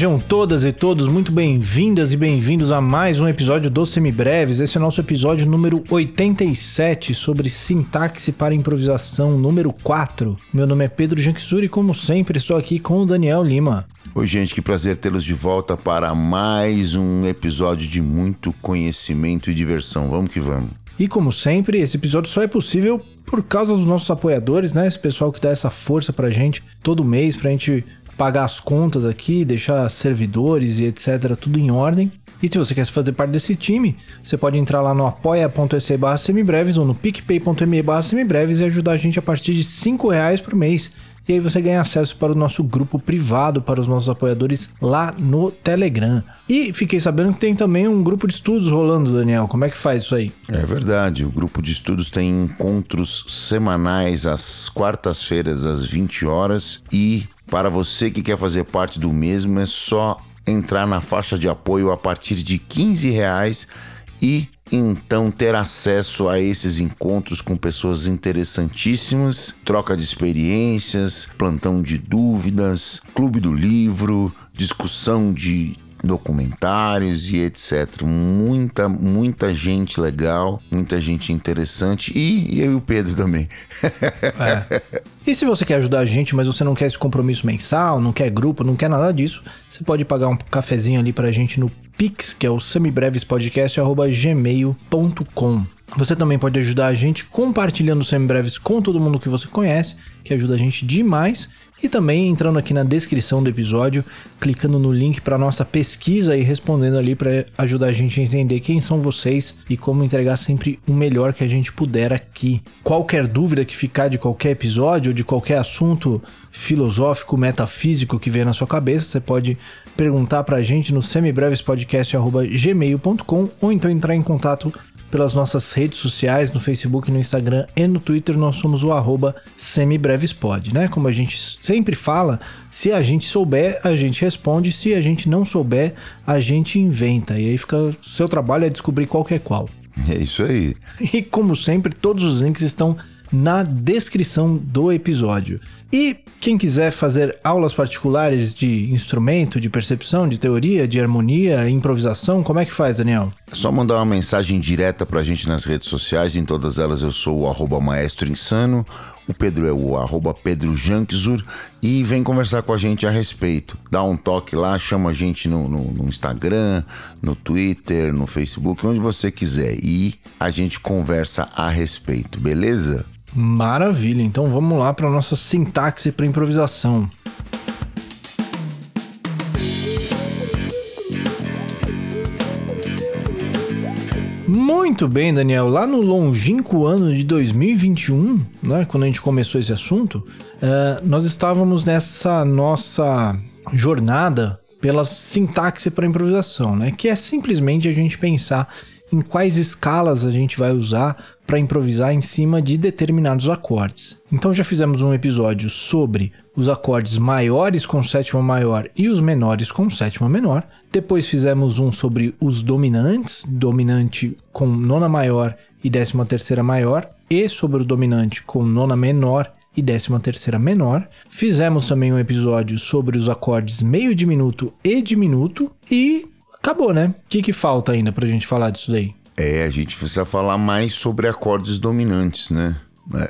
Sejam todas e todos muito bem-vindas e bem-vindos a mais um episódio do Semibreves. Esse é o nosso episódio número 87 sobre sintaxe para improvisação número 4. Meu nome é Pedro Janquizuri e como sempre estou aqui com o Daniel Lima. Oi, gente, que prazer tê-los de volta para mais um episódio de muito conhecimento e diversão. Vamos que vamos. E como sempre, esse episódio só é possível por causa dos nossos apoiadores, né? Esse pessoal que dá essa força pra gente todo mês, pra gente pagar as contas aqui, deixar servidores e etc. tudo em ordem. E se você quer fazer parte desse time, você pode entrar lá no apoia.se barra semibreves ou no picpay.me barra semibreves e ajudar a gente a partir de 5 reais por mês. E aí você ganha acesso para o nosso grupo privado para os nossos apoiadores lá no Telegram. E fiquei sabendo que tem também um grupo de estudos rolando, Daniel. Como é que faz isso aí? É verdade, o grupo de estudos tem encontros semanais às quartas-feiras às 20 horas e para você que quer fazer parte do mesmo, é só entrar na faixa de apoio a partir de 15 reais e então ter acesso a esses encontros com pessoas interessantíssimas, troca de experiências, plantão de dúvidas, clube do livro, discussão de documentários e etc. Muita, muita gente legal, muita gente interessante e, e eu e o Pedro também. É. E se você quer ajudar a gente, mas você não quer esse compromisso mensal, não quer grupo, não quer nada disso, você pode pagar um cafezinho ali pra gente no Pix, que é o semibrevespodcast.gmail.com. Você também pode ajudar a gente compartilhando o Semibreves com todo mundo que você conhece, que ajuda a gente demais. E também entrando aqui na descrição do episódio, clicando no link para nossa pesquisa e respondendo ali para ajudar a gente a entender quem são vocês e como entregar sempre o melhor que a gente puder aqui. Qualquer dúvida que ficar de qualquer episódio ou de qualquer assunto filosófico, metafísico que vier na sua cabeça, você pode perguntar para a gente no semibrevespodcast.gmail.com ou então entrar em contato pelas nossas redes sociais, no Facebook, no Instagram e no Twitter, nós somos o arroba semibrevespod, né? Como a gente sempre fala, se a gente souber, a gente responde, se a gente não souber, a gente inventa. E aí fica, seu trabalho é descobrir qual que é qual. É isso aí. E como sempre, todos os links estão na descrição do episódio. E quem quiser fazer aulas particulares de instrumento, de percepção, de teoria, de harmonia, improvisação, como é que faz, Daniel? É só mandar uma mensagem direta pra gente nas redes sociais, em todas elas eu sou o arroba maestro insano, o Pedro é o arroba Pedro e vem conversar com a gente a respeito. Dá um toque lá, chama a gente no, no, no, Instagram, no Twitter, no Facebook, onde você quiser. E a gente conversa a respeito, beleza? Maravilha, então vamos lá para nossa sintaxe para improvisação. Muito bem, Daniel. Lá no longínquo ano de 2021, né, quando a gente começou esse assunto, uh, nós estávamos nessa nossa jornada pela sintaxe para improvisação, né, que é simplesmente a gente pensar em quais escalas a gente vai usar para improvisar em cima de determinados acordes. Então já fizemos um episódio sobre os acordes maiores com sétima maior e os menores com sétima menor. Depois fizemos um sobre os dominantes, dominante com nona maior e décima terceira maior, e sobre o dominante com nona menor e décima terceira menor. Fizemos também um episódio sobre os acordes meio diminuto e diminuto e acabou, né? O que, que falta ainda pra gente falar disso daí? É, a gente precisa falar mais sobre acordes dominantes, né?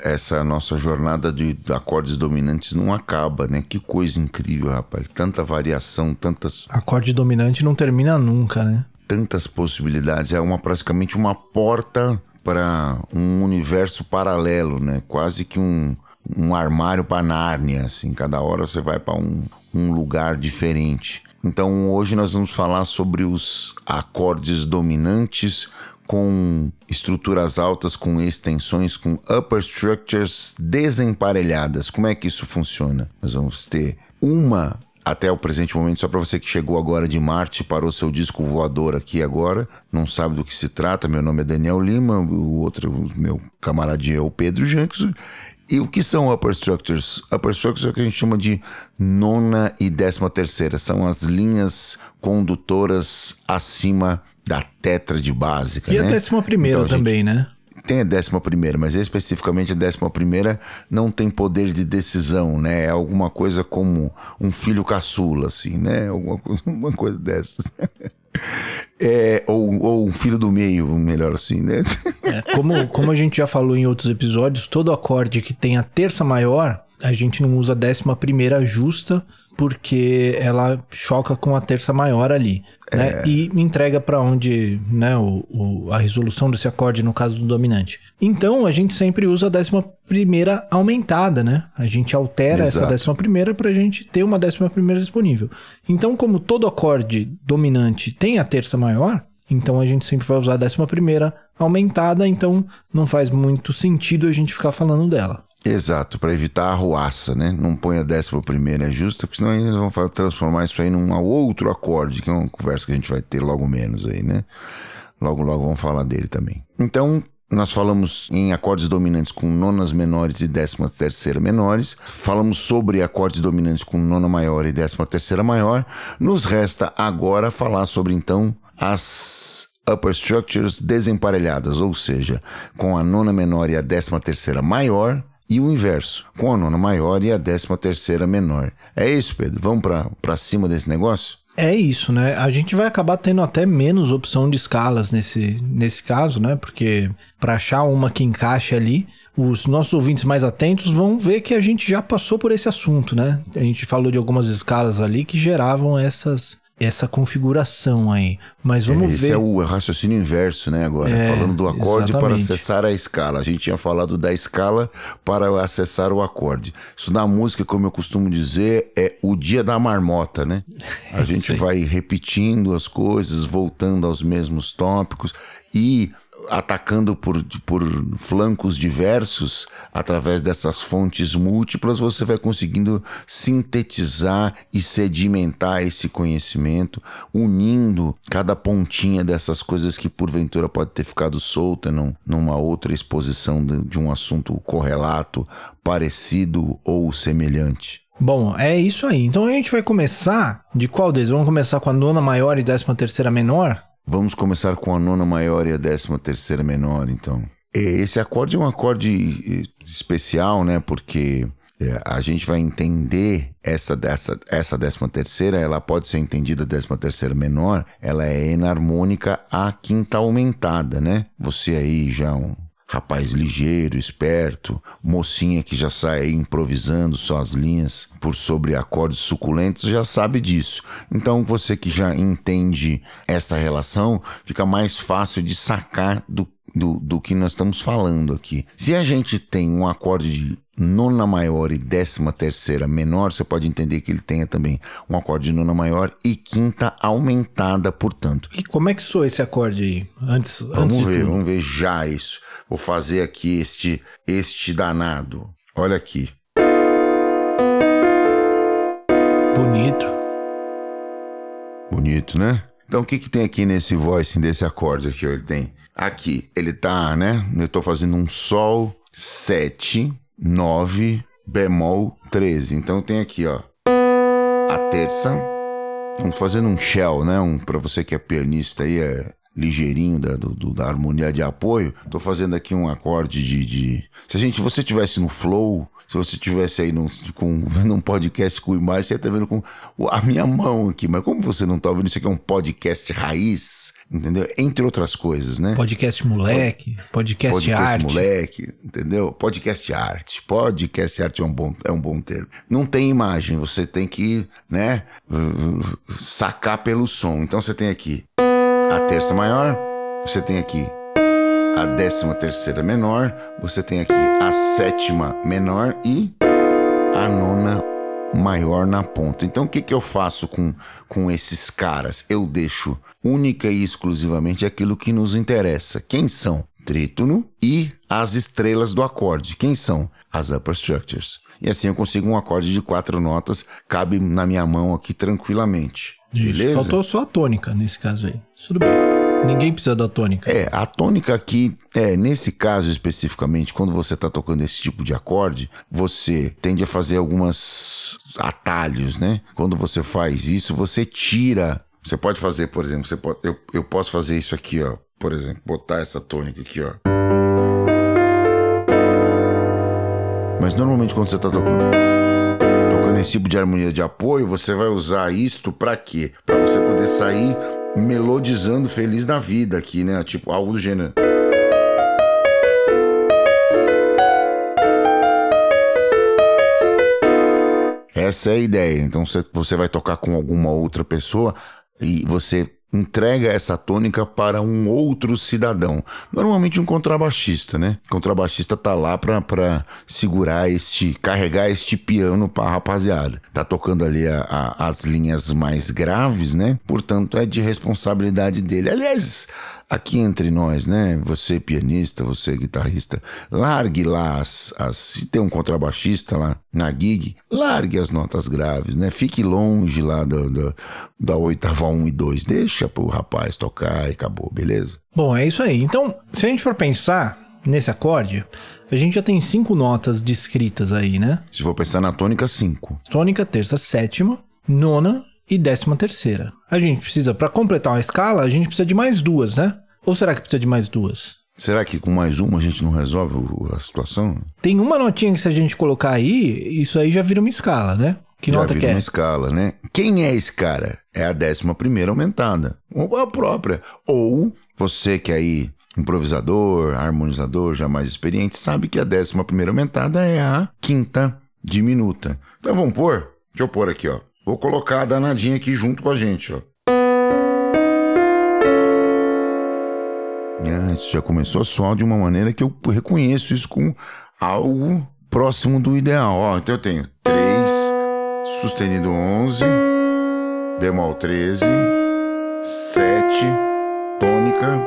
Essa nossa jornada de acordes dominantes não acaba, né? Que coisa incrível, rapaz. Tanta variação, tantas. Acorde dominante não termina nunca, né? Tantas possibilidades. É uma praticamente uma porta para um universo paralelo, né? Quase que um, um armário para Nárnia, assim. Cada hora você vai para um, um lugar diferente. Então hoje nós vamos falar sobre os acordes dominantes com estruturas altas, com extensões, com upper structures desemparelhadas. Como é que isso funciona? Nós vamos ter uma até o presente momento, só para você que chegou agora de Marte, parou seu disco voador aqui agora, não sabe do que se trata. Meu nome é Daniel Lima, o outro, meu camaradinho é o Pedro Janks. E o que são upper structures? Upper structures é o que a gente chama de nona e décima terceira. São as linhas condutoras acima da tétrade básica, e né? a décima primeira então, também, gente... né? tem a décima primeira, mas especificamente a décima primeira não tem poder de decisão, né? É alguma coisa como um filho caçula, assim, né? Alguma coisa, uma coisa dessas. É, ou, ou um filho do meio, melhor assim, né? É, como, como a gente já falou em outros episódios, todo acorde que tem a terça maior, a gente não usa a décima primeira justa, porque ela choca com a terça maior ali, né? é. E entrega para onde, né, o, o, a resolução desse acorde no caso do dominante. Então a gente sempre usa a décima primeira aumentada, né? A gente altera Exato. essa décima primeira para a gente ter uma décima primeira disponível. Então, como todo acorde dominante tem a terça maior, então a gente sempre vai usar a décima primeira aumentada, então não faz muito sentido a gente ficar falando dela. Exato, para evitar a arruaça, né? Não põe a décima primeira é justa, porque senão eles vão transformar isso aí num outro acorde, que é uma conversa que a gente vai ter logo menos aí, né? Logo, logo vamos falar dele também. Então, nós falamos em acordes dominantes com nonas menores e décima terceira menores. Falamos sobre acordes dominantes com nona maior e décima terceira maior. Nos resta agora falar sobre, então, as upper structures desemparelhadas, ou seja, com a nona menor e a décima terceira maior e o inverso, com a nona maior e a décima terceira menor. É isso, Pedro? Vamos para cima desse negócio? É isso, né? A gente vai acabar tendo até menos opção de escalas nesse, nesse caso, né? Porque para achar uma que encaixe ali, os nossos ouvintes mais atentos vão ver que a gente já passou por esse assunto, né? A gente falou de algumas escalas ali que geravam essas essa configuração aí. Mas vamos é, esse ver. Esse é o raciocínio inverso, né? Agora, é, falando do acorde exatamente. para acessar a escala. A gente tinha falado da escala para acessar o acorde. Isso na música, como eu costumo dizer, é o dia da marmota, né? A gente vai repetindo as coisas, voltando aos mesmos tópicos e atacando por, por flancos diversos, através dessas fontes múltiplas, você vai conseguindo sintetizar e sedimentar esse conhecimento, unindo cada pontinha dessas coisas que porventura pode ter ficado solta num, numa outra exposição de, de um assunto correlato, parecido ou semelhante. Bom, é isso aí. Então a gente vai começar de qual deles? Vamos começar com a nona maior e décima terceira menor? Vamos começar com a nona maior e a décima terceira menor, então. Esse acorde é um acorde eh, especial, né? Porque eh, a gente vai entender essa dessa essa décima terceira, ela pode ser entendida décima terceira menor, ela é enarmônica à quinta aumentada, né? Você aí já um rapaz ligeiro, esperto, mocinha que já sai aí improvisando suas linhas por sobre acordes suculentos, já sabe disso. Então você que já entende essa relação, fica mais fácil de sacar do, do, do que nós estamos falando aqui. Se a gente tem um acorde de nona maior e décima terceira menor, você pode entender que ele tenha também um acorde de nona maior e quinta aumentada, portanto. E como é que soa esse acorde aí? Antes, vamos antes ver, vamos ver já isso. Vou fazer aqui este, este danado. Olha aqui. Bonito. Bonito, né? Então o que, que tem aqui nesse voicing desse acorde aqui? Ele tem aqui, ele tá, né? Eu tô fazendo um Sol 7, 9, bemol 13. Então tem aqui, ó, a terça. Estamos fazendo um shell, né? Um, para você que é pianista aí, é ligeirinho da, do, da harmonia de apoio. Tô fazendo aqui um acorde de, de... Se a gente, você tivesse no flow, se você tivesse aí no, com, vendo um podcast com imagem, você tá vendo com a minha mão aqui. Mas como você não tá ouvindo, isso aqui é um podcast raiz, entendeu? Entre outras coisas, né? Podcast moleque, podcast, podcast arte. moleque, entendeu? Podcast arte. Podcast arte é um, bom, é um bom termo. Não tem imagem, você tem que, né, sacar pelo som. Então você tem aqui a terça maior, você tem aqui a décima terceira menor, você tem aqui a sétima menor e a nona maior na ponta. Então o que, que eu faço com, com esses caras? Eu deixo única e exclusivamente aquilo que nos interessa. Quem são? Trítono e as estrelas do acorde. Quem são? As upper structures. E assim eu consigo um acorde de quatro notas, cabe na minha mão aqui tranquilamente. Isso. Beleza? Faltou só a tônica nesse caso aí. Tudo bem. Ninguém precisa da tônica. É, a tônica aqui, é, nesse caso especificamente, quando você está tocando esse tipo de acorde, você tende a fazer algumas atalhos, né? Quando você faz isso, você tira. Você pode fazer, por exemplo, você pode, eu, eu posso fazer isso aqui, ó. Por exemplo, botar essa tônica aqui, ó. Mas normalmente quando você tá tocando, tocando esse tipo de harmonia de apoio, você vai usar isto para quê? Para você poder sair melodizando feliz da vida aqui, né? Tipo algo do gênero. Essa é a ideia. Então você vai tocar com alguma outra pessoa e você entrega essa tônica para um outro cidadão. Normalmente um contrabaixista, né? O contrabaixista tá lá para segurar este, carregar este piano para a rapaziada. Tá tocando ali a, a, as linhas mais graves, né? Portanto, é de responsabilidade dele. Aliás, aqui entre nós, né? Você pianista, você guitarrista, largue lá as, as, se tem um contrabaixista lá na gig, largue as notas graves, né? Fique longe lá do, do, da oitava 1 e 2, deixa pro rapaz tocar e acabou, beleza? Bom, é isso aí. Então, se a gente for pensar nesse acorde, a gente já tem cinco notas descritas aí, né? Se for pensar na tônica, cinco. Tônica, terça, sétima, nona, e décima terceira. A gente precisa, para completar uma escala, a gente precisa de mais duas, né? Ou será que precisa de mais duas? Será que com mais uma a gente não resolve a situação? Tem uma notinha que se a gente colocar aí, isso aí já vira uma escala, né? Que já nota vira que é? uma escala, né? Quem é esse cara? É a décima primeira aumentada. Ou a própria. Ou você que é aí improvisador, harmonizador, já mais experiente, sabe que a décima primeira aumentada é a quinta diminuta. Então vamos pôr? Deixa eu pôr aqui, ó. Vou colocar a danadinha aqui junto com a gente, ó. Ah, isso já começou a de uma maneira que eu reconheço isso com algo próximo do ideal. Ó, então eu tenho 3, sustenido 11, bemol 13, 7, tônica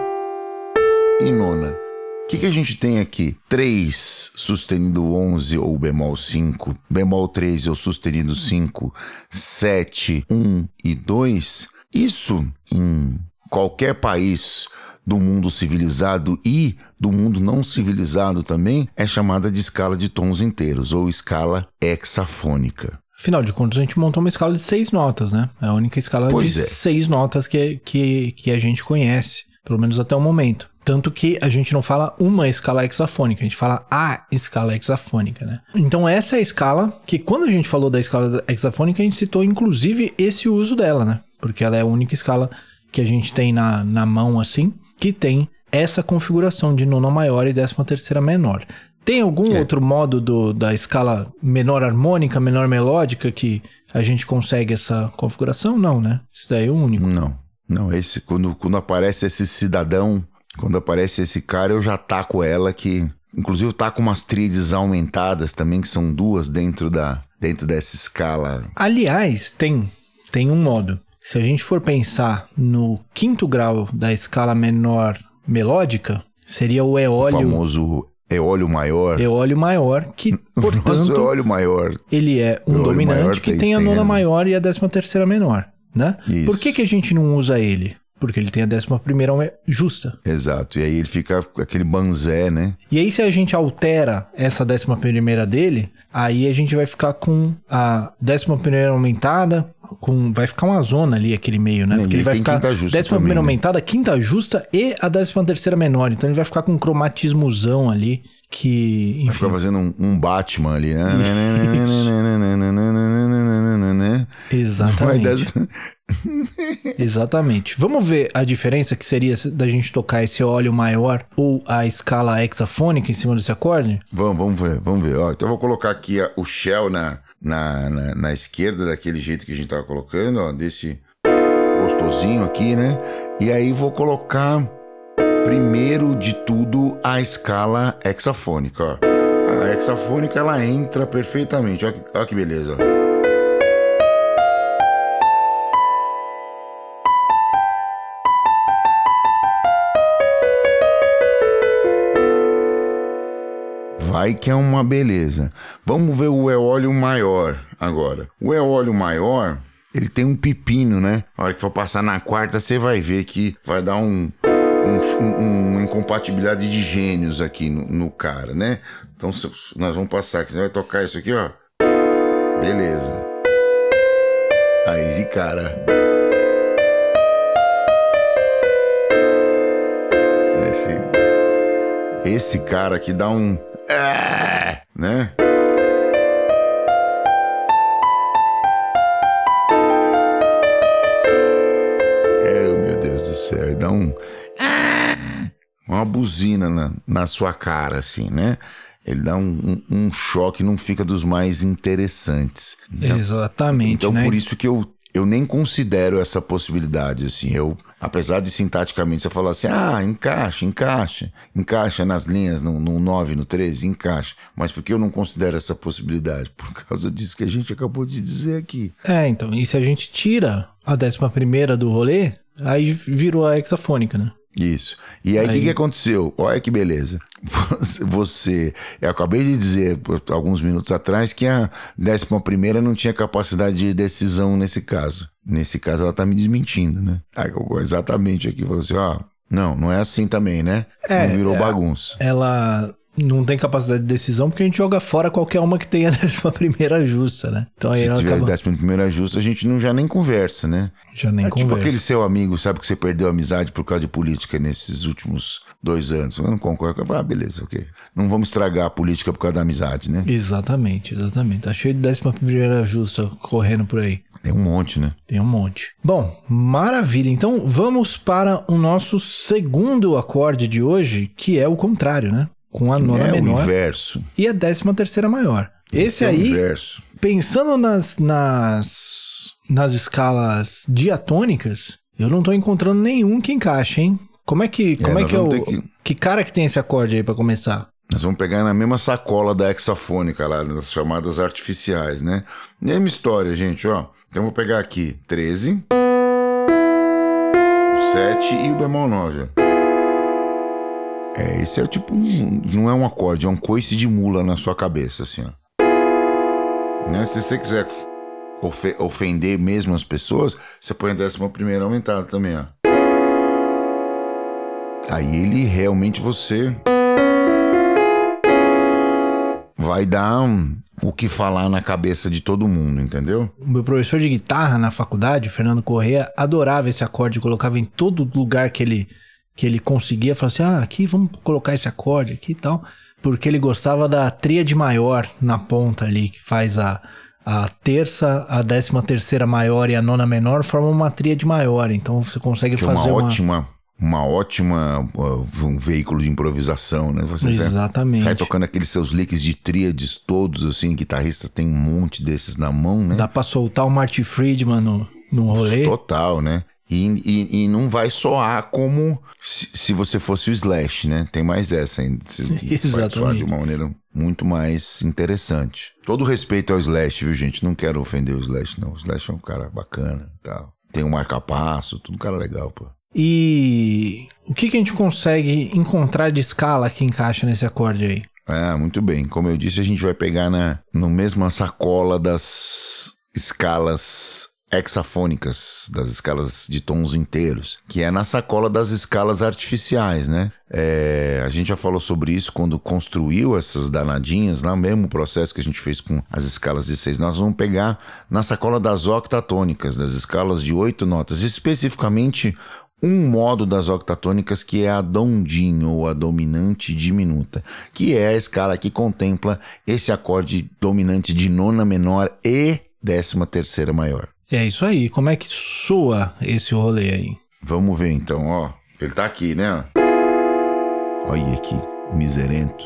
e nona. O que, que a gente tem aqui? 3 sustenido 11 ou bemol 5, bemol 13 ou sustenido 5, 7, 1 e 2. Isso em qualquer país do mundo civilizado e do mundo não civilizado também é chamada de escala de tons inteiros ou escala hexafônica. Afinal de contas, a gente montou uma escala de seis notas, né? É a única escala Pois de é. seis notas que, que, que a gente conhece, pelo menos até o momento. Tanto que a gente não fala uma escala hexafônica, a gente fala a escala hexafônica, né? Então essa é a escala que quando a gente falou da escala hexafônica, a gente citou inclusive esse uso dela, né? Porque ela é a única escala que a gente tem na, na mão assim, que tem essa configuração de nona maior e décima terceira menor. Tem algum É. outro modo do, da escala menor harmônica, menor melódica que a gente consegue essa configuração? Não, né? Isso daí é o único. Não, não, esse quando, quando aparece esse cidadão, quando aparece esse cara, eu já taco ela que inclusive tá com umas tríades aumentadas também que são duas dentro da dentro dessa escala. Aliás, tem, tem um modo. Se a gente for pensar no quinto grau da escala menor melódica, seria o O eólio, famoso eólio maior. eólio maior, que, portanto, eólio maior. ele é um Eólio dominante que tem- tem a tem nona razão. maior e a décima terceira menor, né? Isso. Por que, que a gente não usa ele? Porque ele tem a décima primeira justa. Exato. E aí ele fica com aquele banzé, né? E aí, se a gente altera essa décima primeira dele, aí a gente vai ficar com a décima primeira aumentada, com vai ficar uma zona ali, aquele meio, né? É, Porque ele ele vai ficar décima primeira né? aumentada, quinta justa e a décima terceira menor. Então ele vai ficar com um cromatismozão ali, que, enfim... Fica fazendo um, um Batman ali, né? Exatamente. dessa- Exatamente. Vamos ver a diferença que seria se- da gente tocar esse óleo maior ou a escala hexafônica em cima desse acorde? Vamos, vamos ver, vamos ver. Ó, então eu vou colocar aqui o shell na, na, na, na esquerda, daquele jeito que a gente tava colocando, ó, desse gostosinho aqui, né? E aí vou colocar, primeiro de tudo, a escala hexafônica, ó. A hexafônica, ela entra perfeitamente, ó, que- ó que beleza, Vai que é uma beleza. Vamos ver o eólio maior agora. O eólio maior, ele tem um pepino, né? A hora que for passar na quarta, você vai ver que vai dar um, um- um- uma incompatibilidade de gênios aqui no, no cara, né? Então nós vamos passar aqui. Você vai tocar isso aqui, ó. Beleza. Aí de cara. Esse, esse cara aqui dá um. É, né? É, meu Deus do céu, dá um. É, uma buzina na, na sua cara, assim, né? Ele dá um, um, um choque, não fica dos mais interessantes. Né? Exatamente. Então, né? por isso que eu eu nem considero essa possibilidade, assim. Eu, apesar de sintaticamente você falar assim, ah, encaixa, encaixa, encaixa nas linhas, no, no 9, no 13, encaixa. Mas por que eu não considero essa possibilidade? Por causa disso que a gente acabou de dizer aqui. É, então, e se a gente tira a décima primeira do rolê, aí virou a hexafônica, né? Isso. E aí, o que, que aconteceu? Olha que beleza. Você, eu acabei de dizer alguns minutos atrás que a décima primeira não tinha capacidade de decisão nesse caso. Nesse caso, ela tá me desmentindo, né? Exatamente aqui, falou assim: ó, não, não é assim também, né? É, não virou é, bagunça. Ela não tem capacidade de decisão porque a gente joga fora qualquer uma que tenha décima primeira justa, né? Então aí Se tiver acaba... décima primeira justa, a gente não, já nem conversa, né? Já nem é tipo conversa. Tipo aquele seu amigo, sabe que você perdeu a amizade por causa de política nesses últimos dois anos. Eu não concordo. Ah, beleza, ok. Não vamos estragar a política por causa da amizade, né? Exatamente, exatamente. Tá cheio de décima primeira justa correndo por aí. Tem um monte, né? Tem um monte. Bom, maravilha. Então vamos para o nosso segundo acorde de hoje, que é o contrário, né? Com a nona é menor. o inverso. E a décima terceira maior. Esse, Esse é aí, inverso. pensando nas, nas, nas escalas diatônicas, eu não tô encontrando nenhum que encaixe, hein? Como é que, como é, é que é o... Que... que cara que tem esse acorde aí para começar? Nós vamos pegar na mesma sacola da hexafônica lá, nas chamadas artificiais, né? Mesma história, gente, ó. Então eu vou pegar aqui 13, o 7 e o bemol 9. É, esse é tipo um, não é um acorde, é um coice de mula na sua cabeça, assim, ó. Né? Se você quiser ofe ofender mesmo as pessoas, você põe a décima primeira aumentada também, ó. Aí ele realmente você vai dar um, o que falar na cabeça de todo mundo, entendeu? O meu professor de guitarra na faculdade, Fernando Corrêa, adorava esse acorde, colocava em todo lugar que ele que ele conseguia falar assim: ah, aqui vamos colocar esse acorde aqui e tal. Porque ele gostava da tríade maior na ponta ali, que faz a, a terça, a décima terceira maior e a nona menor, formam uma tríade maior. Então você consegue que fazer uma. uma ótima uma ótima uh, um veículo de improvisação, né? Você Exatamente. Sai tocando aqueles seus licks de tríades todos, assim, guitarrista tem um monte desses na mão, né? Dá pra soltar o Marty Friedman no, no rolê. Total, né? E, e, e, não vai soar como se, se, você fosse o Slash, né? Tem mais essa ainda. Vai soar de uma maneira muito mais interessante. Todo respeito ao Slash, viu, gente? Não quero ofender o Slash, não. O Slash é um cara bacana tal. Tem um marca-passo, tudo um cara legal, pô. E o que, que a gente consegue encontrar de escala que encaixa nesse acorde aí? Ah, muito bem. Como eu disse, a gente vai pegar na no mesma sacola das escalas hexafônicas, das escalas de tons inteiros, que é na sacola das escalas artificiais, né? É, a gente já falou sobre isso quando construiu essas danadinhas, lá mesmo processo que a gente fez com as escalas de seis. Nós vamos pegar na sacola das octatônicas, das escalas de oito notas, especificamente um modo das octatônicas que é a dondinho ou a dominante diminuta, que é a escala que contempla esse acorde dominante de nona menor e décima terceira maior. É isso aí. Como é que soa esse rolê aí? Vamos ver então, ó. Ele tá aqui, né? Olha aqui, miserento.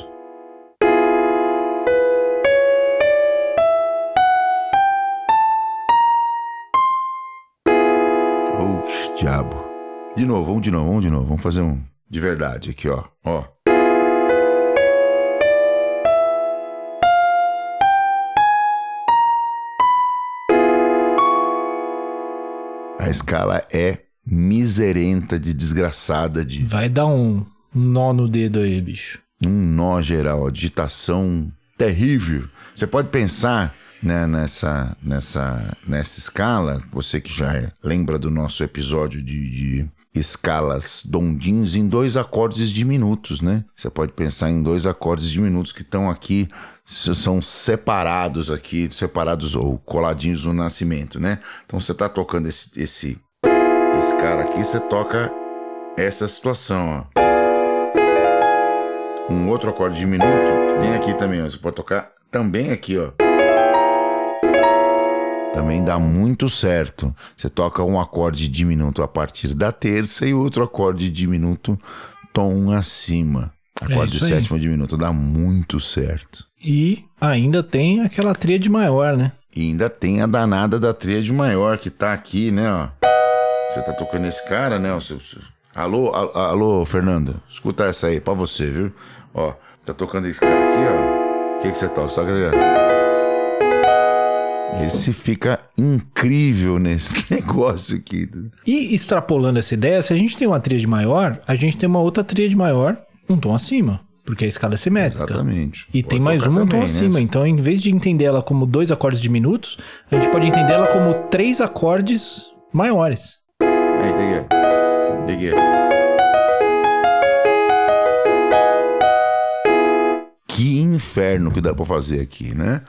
Oxe, diabo. De novo, vamos de novo, vamos de novo. Vamos fazer um de verdade aqui, ó. Ó. A escala é miserenta de desgraçada de. Vai dar um nó no dedo aí, bicho. Um nó geral, digitação terrível. Você pode pensar né, nessa, nessa, nessa escala, você que já é, lembra do nosso episódio de, de escalas dondins em dois acordes diminutos, né? Você pode pensar em dois acordes diminutos que estão aqui são separados aqui, separados ou coladinhos no nascimento, né? Então você tá tocando esse, esse, esse cara aqui, você toca essa situação, ó. Um outro acorde diminuto que tem aqui também, ó. Você pode tocar também aqui, ó. Também dá muito certo. Você toca um acorde diminuto a partir da terça e outro acorde diminuto tom acima. Acorde isso aí. sétima diminuto dá muito certo. E ainda tem aquela tríade maior, né? E ainda tem a danada da tríade maior que tá aqui, né, ó. Você tá tocando esse cara, né? ó, Alô, a- alô, Fernanda. Escuta essa aí, pra você, viu? Ó, tá tocando esse cara aqui, ó. O que que você toca? Só que... Esse fica incrível nesse negócio aqui. E extrapolando essa ideia, se a gente tem uma tríade maior, a gente tem uma outra tríade maior, um tom acima, porque a escala é simétrica. Exatamente. E Pode tem mais uma um tom né? acima. Então, em vez de entender ela como dois acordes diminutos, a gente pode entender ela como três acordes maiores. Aí. Tem aqui. Que inferno que dá pra fazer aqui, né?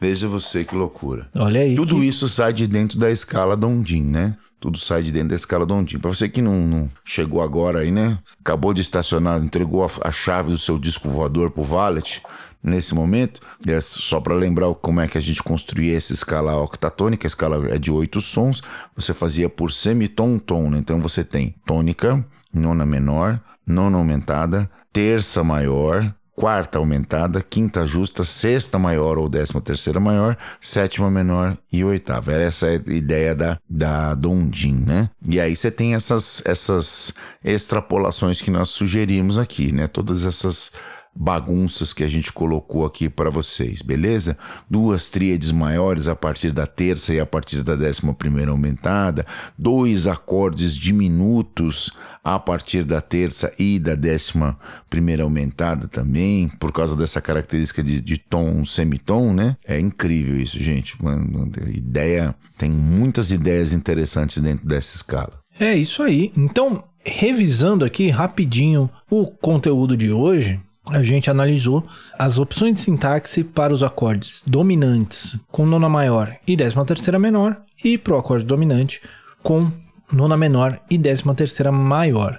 Veja você que loucura. Olha aí. Tudo que- isso sai de dentro da escala Dondim, né? Tudo sai de dentro da escala Dondim. Pra você que não, não chegou agora aí, né? Acabou de estacionar, entregou a, a chave do seu disco voador pro valet nesse momento. É só pra lembrar como é que a gente construía essa escala octatônica. A escala é de oito sons. Você fazia por semitom, tom, né? Então você tem tônica, nona menor, nona aumentada, terça maior, quarta aumentada, quinta justa, sexta maior ou décima terceira maior, sétima menor e oitava. Era essa a ideia da, da Dondim, né? E aí você tem essas, essas extrapolações que nós sugerimos aqui, né? Todas essas bagunças que a gente colocou aqui para vocês, beleza? Duas tríades maiores a partir da terça e a partir da décima primeira aumentada, dois acordes diminutos a partir da terça e da décima primeira aumentada também, por causa dessa característica de, de tom, semitom, né? É incrível isso, gente. Mano, ideia, tem muitas ideias interessantes dentro dessa escala. É isso aí. Então, revisando aqui rapidinho o conteúdo de hoje, a gente analisou as opções de sintaxe para os acordes dominantes com nona maior e décima terceira menor e para o acorde dominante com nona menor e décima terceira maior.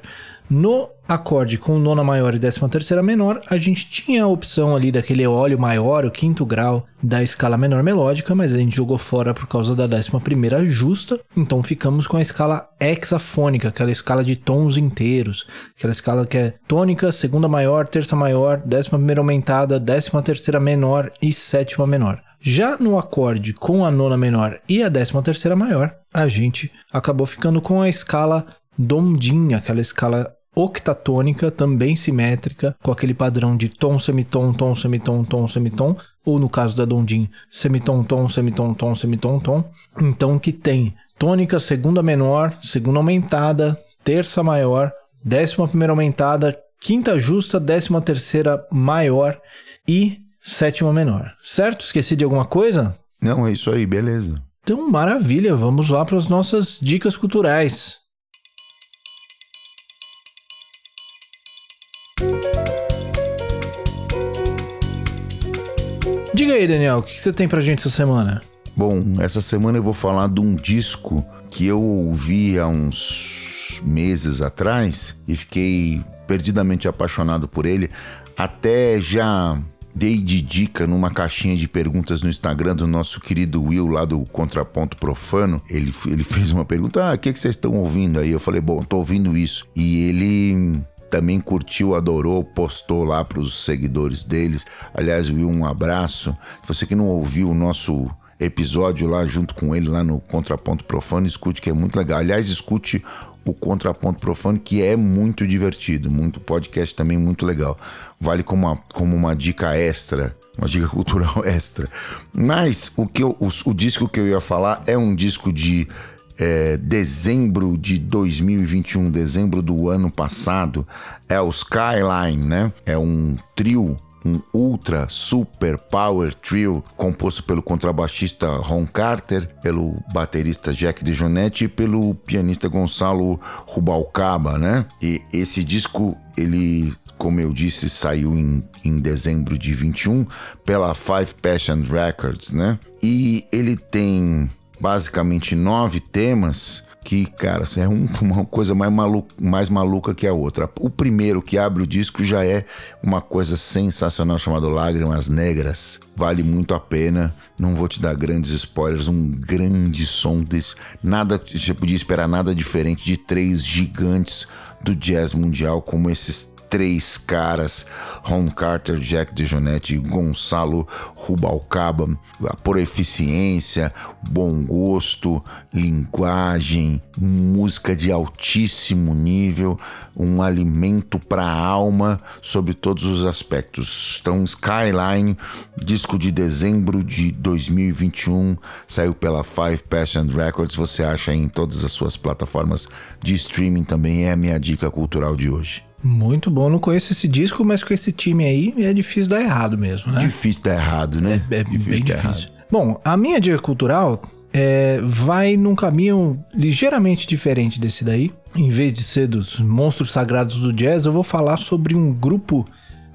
No acorde com nona maior e décima terceira menor, a gente tinha a opção ali daquele óleo maior, o quinto grau da escala menor melódica, mas a gente jogou fora por causa da décima primeira justa, então ficamos com a escala hexafônica, aquela escala de tons inteiros, aquela escala que é tônica, segunda maior, terça maior, décima primeira aumentada, décima terceira menor e sétima menor. Já no acorde com a nona menor e a décima terceira maior, a gente acabou ficando com a escala Dondim, aquela escala octatônica, também simétrica, com aquele padrão de tom, semitom, tom, semitom, tom, semitom, ou no caso da Dondim, semitom, tom, semitom, tom, semitom, tom. Então que tem tônica, segunda menor, segunda aumentada, terça maior, décima primeira aumentada, quinta justa, décima terceira maior e sétima menor. Certo? Esqueci de alguma coisa? Não, é isso aí, beleza. Então, maravilha, vamos lá para as nossas dicas culturais. Diga aí, Daniel, o que você tem pra gente essa semana? Bom, essa semana eu vou falar de um disco que eu ouvi há uns meses atrás e fiquei perdidamente apaixonado por ele. Até já dei de dica numa caixinha de perguntas no Instagram do nosso querido Will, lá do Contraponto Profano. Ele, ele fez uma pergunta: Ah, o que, que vocês estão ouvindo aí? Eu falei: Bom, tô ouvindo isso. E ele também curtiu, adorou, postou lá para os seguidores deles. Aliás, Will, um abraço. Você que não ouviu o nosso episódio lá junto com ele lá no Contraponto Profano, escute que é muito legal. Aliás, escute o Contraponto Profano que é muito divertido, muito podcast também muito legal. Vale como uma, como uma dica extra, uma dica cultural extra. Mas o que eu, o, o disco que eu ia falar é um disco de é, dezembro de 2021, dezembro do ano passado, é o Skyline, né? É um trio um ultra super power trio composto pelo contrabaixista Ron Carter, pelo baterista Jack DeJohnette e pelo pianista Gonçalo Rubalcaba, né? E esse disco ele como eu disse, saiu em, em dezembro de 21 pela Five Passions Records, né? E ele tem basicamente nove temas que, cara, é um, uma coisa mais, malu, mais maluca que a outra. O primeiro que abre o disco já é uma coisa sensacional chamado Lágrimas Negras. Vale muito a pena. Não vou te dar grandes spoilers. Um grande som desse. Nada. Você podia esperar nada diferente de três gigantes do jazz mundial como esses três caras, Ron Carter, Jack DeJohnette e Gonçalo Rubalcaba, por eficiência, bom gosto, linguagem, música de altíssimo nível, um alimento para a alma sobre todos os aspectos. Então, Skyline, disco de dezembro de 2021, saiu pela Five Passion Records, você acha em todas as suas plataformas de streaming também, é a minha dica cultural de hoje. Muito bom, não conheço esse disco, mas com esse time aí é difícil dar errado mesmo, né? Difícil dar errado, né? É, é difícil bem difícil. Errado. Bom, a minha dica cultural é, vai num caminho ligeiramente diferente desse daí. Em vez de ser dos monstros sagrados do jazz, eu vou falar sobre um grupo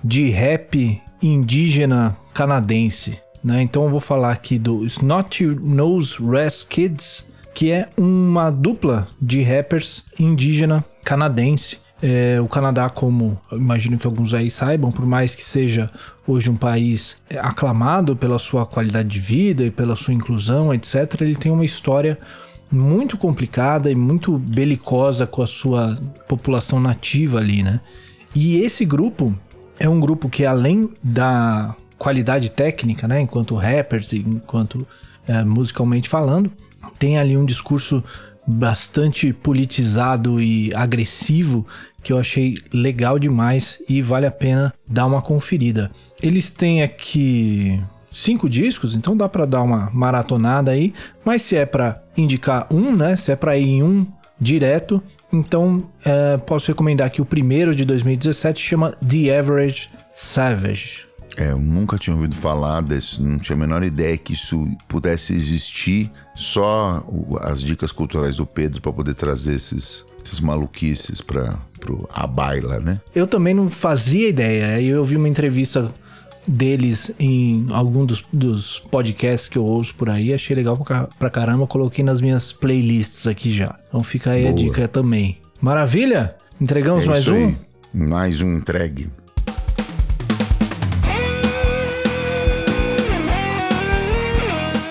de rap indígena canadense. Né? Então eu vou falar aqui do Snot Nose Rest Kids, que é uma dupla de rappers indígena canadense é, o Canadá, como imagino que alguns aí saibam, por mais que seja hoje um país é, aclamado pela sua qualidade de vida e pela sua inclusão, etc., ele tem uma história muito complicada e muito belicosa com a sua população nativa ali, né? E esse grupo é um grupo que, além da qualidade técnica, né, enquanto rappers, enquanto é, musicalmente falando, tem ali um discurso bastante politizado e agressivo que eu achei legal demais e vale a pena dar uma conferida. Eles têm aqui cinco discos, então dá para dar uma maratonada aí, mas se é para indicar um, né, se é para ir em um direto, então é, posso recomendar aqui o primeiro de 2017, chama The Average Savage. É, eu nunca tinha ouvido falar desse, não tinha a menor ideia que isso pudesse existir. Só as dicas culturais do Pedro para poder trazer esses, essas maluquices para a baila, né? Eu também não fazia ideia. Aí eu vi uma entrevista deles em algum dos, dos podcasts que eu ouço por aí, achei legal pra caramba, coloquei nas minhas playlists aqui já. Então fica aí Boa. a dica também. Maravilha? Entregamos é mais um? Aí. Mais um entregue.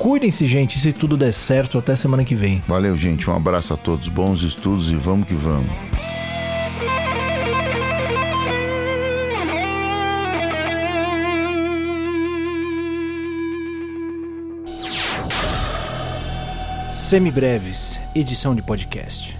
Cuidem-se, gente, se tudo der certo, até semana que vem. Valeu, gente. Um abraço a todos, bons estudos e vamos que vamos. Semibreves, edição de podcast.